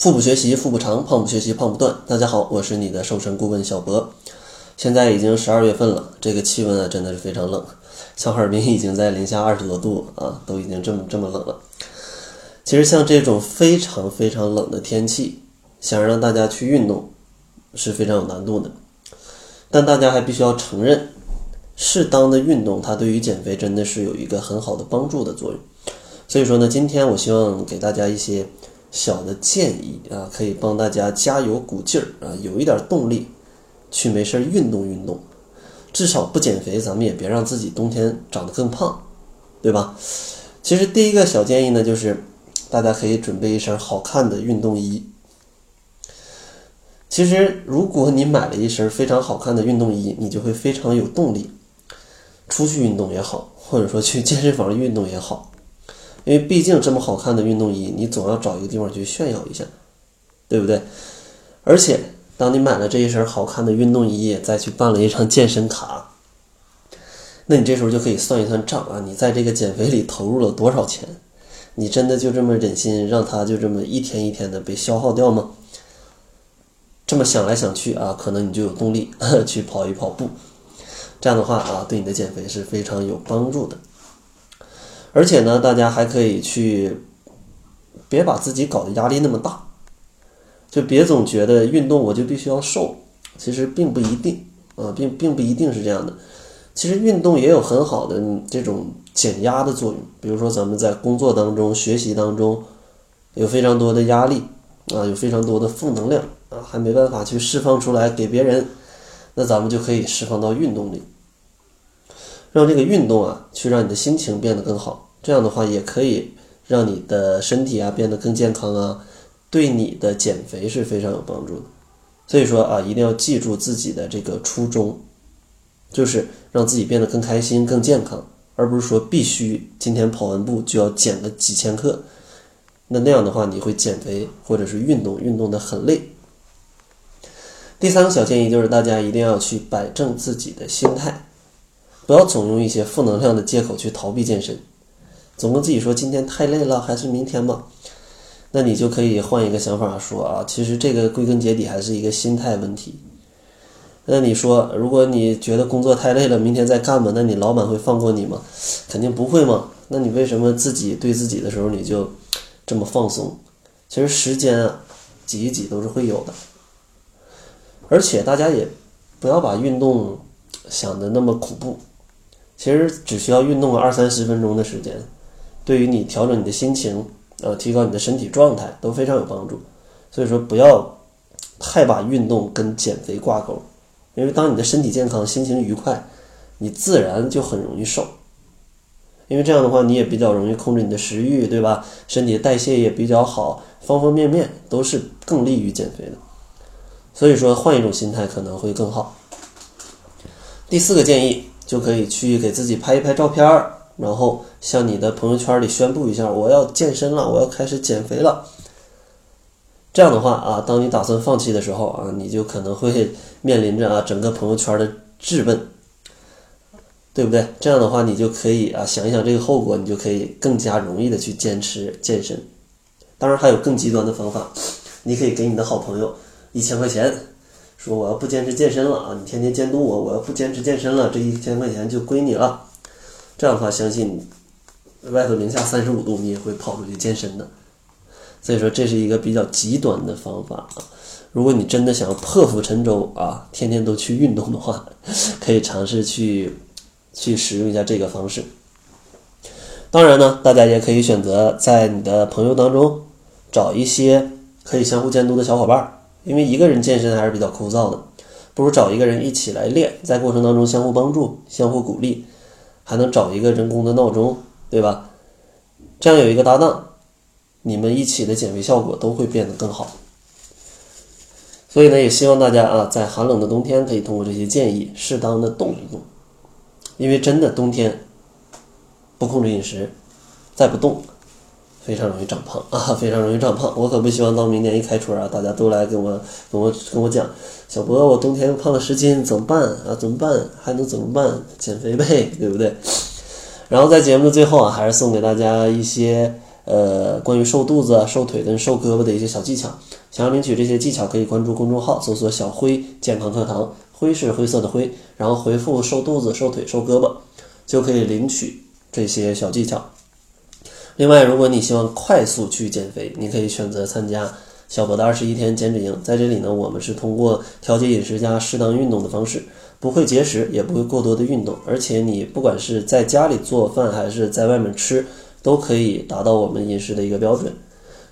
腹部学习腹部长，胖不学习胖不断。大家好，我是你的瘦身顾问小博。现在已经十二月份了，这个气温啊真的是非常冷，像哈尔滨已经在零下二十多度啊，都已经这么这么冷了。其实像这种非常非常冷的天气，想让大家去运动是非常有难度的。但大家还必须要承认，适当的运动它对于减肥真的是有一个很好的帮助的作用。所以说呢，今天我希望给大家一些小的建议啊，可以帮大家加油鼓劲儿啊，有一点动力去没事儿运动运动，至少不减肥，咱们也别让自己冬天长得更胖，对吧？其实第一个小建议呢，就是大家可以准备一身好看的运动衣。其实，如果你买了一身非常好看的运动衣，你就会非常有动力，出去运动也好，或者说去健身房运动也好，因为毕竟这么好看的运动衣，你总要找一个地方去炫耀一下，对不对？而且，当你买了这一身好看的运动衣，再去办了一张健身卡，那你这时候就可以算一算账啊，你在这个减肥里投入了多少钱？你真的就这么忍心让它就这么一天一天的被消耗掉吗？这么想来想去啊，可能你就有动力 去跑一跑步。这样的话啊，对你的减肥是非常有帮助的。而且呢，大家还可以去，别把自己搞得压力那么大，就别总觉得运动我就必须要瘦，其实并不一定啊，并并不一定是这样的。其实运动也有很好的这种减压的作用。比如说咱们在工作当中、学习当中，有非常多的压力啊，有非常多的负能量。啊，还没办法去释放出来给别人，那咱们就可以释放到运动里，让这个运动啊，去让你的心情变得更好。这样的话，也可以让你的身体啊变得更健康啊，对你的减肥是非常有帮助的。所以说啊，一定要记住自己的这个初衷，就是让自己变得更开心、更健康，而不是说必须今天跑完步就要减个几千克。那那样的话，你会减肥或者是运动，运动的很累。第三个小建议就是，大家一定要去摆正自己的心态，不要总用一些负能量的借口去逃避健身，总跟自己说今天太累了，还是明天吧。那你就可以换一个想法说啊，其实这个归根结底还是一个心态问题。那你说，如果你觉得工作太累了，明天再干吧，那你老板会放过你吗？肯定不会嘛。那你为什么自己对自己的时候你就这么放松？其实时间啊，挤一挤都是会有的。而且大家也不要把运动想的那么恐怖，其实只需要运动个二三十分钟的时间，对于你调整你的心情，呃，提高你的身体状态都非常有帮助。所以说，不要太把运动跟减肥挂钩，因为当你的身体健康、心情愉快，你自然就很容易瘦。因为这样的话，你也比较容易控制你的食欲，对吧？身体代谢也比较好，方方面面都是更利于减肥的。所以说，换一种心态可能会更好。第四个建议，就可以去给自己拍一拍照片，然后向你的朋友圈里宣布一下：“我要健身了，我要开始减肥了。”这样的话啊，当你打算放弃的时候啊，你就可能会面临着啊整个朋友圈的质问，对不对？这样的话，你就可以啊想一想这个后果，你就可以更加容易的去坚持健身。当然，还有更极端的方法，你可以给你的好朋友。一千块钱，说我要不坚持健身了啊！你天天监督我，我要不坚持健身了，这一千块钱就归你了。这样的话，相信外头零下三十五度，你也会跑出去健身的。所以说，这是一个比较极端的方法啊！如果你真的想要破釜沉舟啊，天天都去运动的话，可以尝试去去使用一下这个方式。当然呢，大家也可以选择在你的朋友当中找一些可以相互监督的小伙伴儿。因为一个人健身还是比较枯燥的，不如找一个人一起来练，在过程当中相互帮助、相互鼓励，还能找一个人工的闹钟，对吧？这样有一个搭档，你们一起的减肥效果都会变得更好。所以呢，也希望大家啊，在寒冷的冬天可以通过这些建议，适当的动一动，因为真的冬天不控制饮食，再不动。非常容易长胖 啊，非常容易长胖。我可不希望到明年一开春啊，大家都来跟我跟我跟我讲，小博，我冬天胖了十斤，怎么办啊？怎么办？还能怎么办？减肥呗，对不对？然后在节目的最后啊，还是送给大家一些呃关于瘦肚子、瘦腿跟瘦胳膊的一些小技巧。想要领取这些技巧，可以关注公众号，搜索“小辉健康课堂”，灰是灰色的灰，然后回复“瘦肚子、瘦腿、瘦胳膊”，就可以领取这些小技巧。另外，如果你希望快速去减肥，你可以选择参加小博的二十一天减脂营。在这里呢，我们是通过调节饮食加适当运动的方式，不会节食，也不会过多的运动，而且你不管是在家里做饭还是在外面吃，都可以达到我们饮食的一个标准。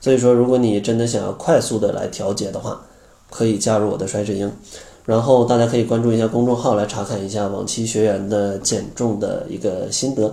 所以说，如果你真的想要快速的来调节的话，可以加入我的甩脂营。然后大家可以关注一下公众号来查看一下往期学员的减重的一个心得。